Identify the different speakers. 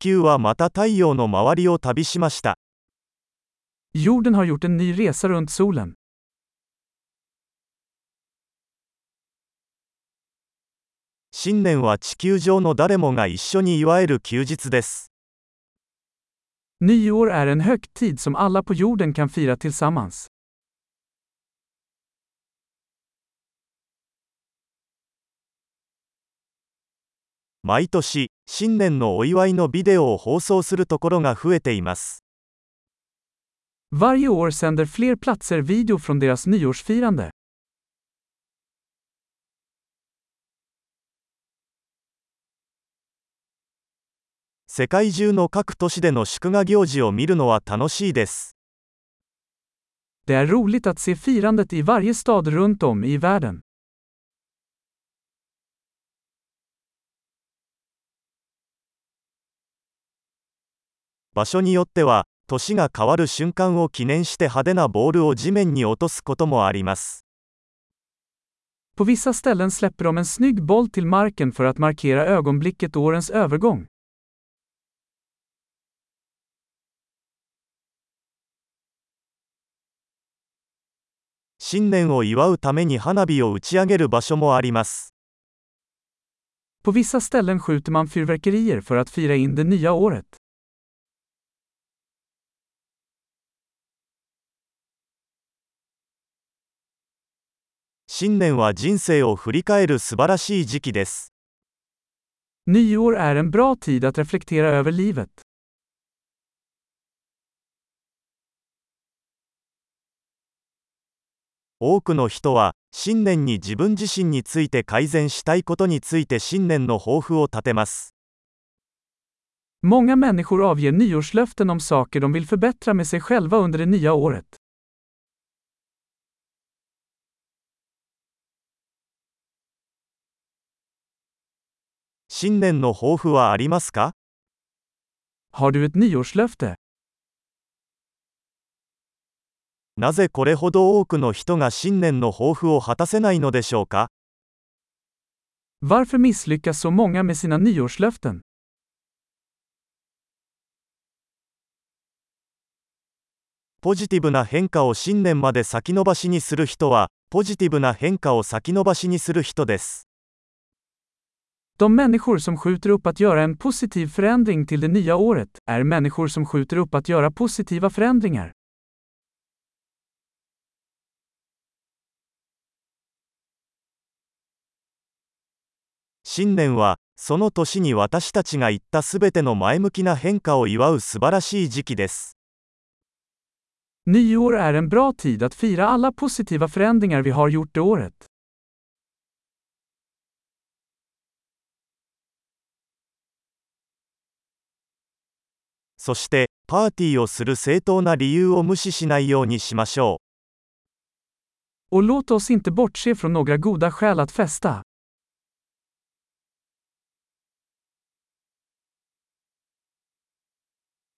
Speaker 1: 球はまた太陽の周りを旅しました。
Speaker 2: Jorden har gjort en ny resa runt solen.
Speaker 1: 新年は地球上の誰もが一緒に祝える休日です。
Speaker 2: Nyår är en högtid som alla på jorden kan fira tillsammans.
Speaker 1: 毎年、新年のお祝いのビデオを放送するところが増えています。
Speaker 2: Varje år sänder fler platser video från deras nyårsfirande.
Speaker 1: 世界中の各都市での祝賀行事を見るのは楽しいです。
Speaker 2: Det är roligt att se firandet i varje stad runt om i världen.
Speaker 1: 場所によっては、年が変わる瞬間を記念して派手なボールを地面に落とすこともあります。
Speaker 2: På vissa ställen släpper de en snygg boll till marken för att markera ögonblicket årens övergång.
Speaker 1: 新年を祝うために花火を打ち上げる場所もあります。
Speaker 2: På vissa ställen skjuter man fyrverkerier för att fira in det nya året.
Speaker 1: 新年は人生を振り返る素晴らしい時期です。
Speaker 2: Nyår är en bra tid att reflektera över livet.
Speaker 1: 多くの人は、新年に自分自身について改善したいことについて新年の抱負を立てます。
Speaker 2: Många människor avger nyårslöften om saker de vill förbättra med sig själva under det nya året.
Speaker 1: 新年の抱負はありますか
Speaker 2: ？Har du ett nyårslöfte?
Speaker 1: なぜこれほど多くの人が新年の抱負を果たせないのでしょうか
Speaker 2: ？Varför misslyckas så många med sina nyårslöften?
Speaker 1: ポジティブな変化を新年まで先延ばしにする人は、ポジティブな変化を先延ばしにする人です。
Speaker 2: De människor som skjuter upp att göra en positiv förändring till det nya året är människor som skjuter upp att göra positiva förändringar.
Speaker 1: 新年は、その年に私たちが言ったすべての前向きな変化を祝う素晴らしい時期です。
Speaker 2: Nyår är en bra tid att fira alla positiva förändringar vi har gjort det året.
Speaker 1: そしてパーティーをする正当な理由を無視しないようにしましょう。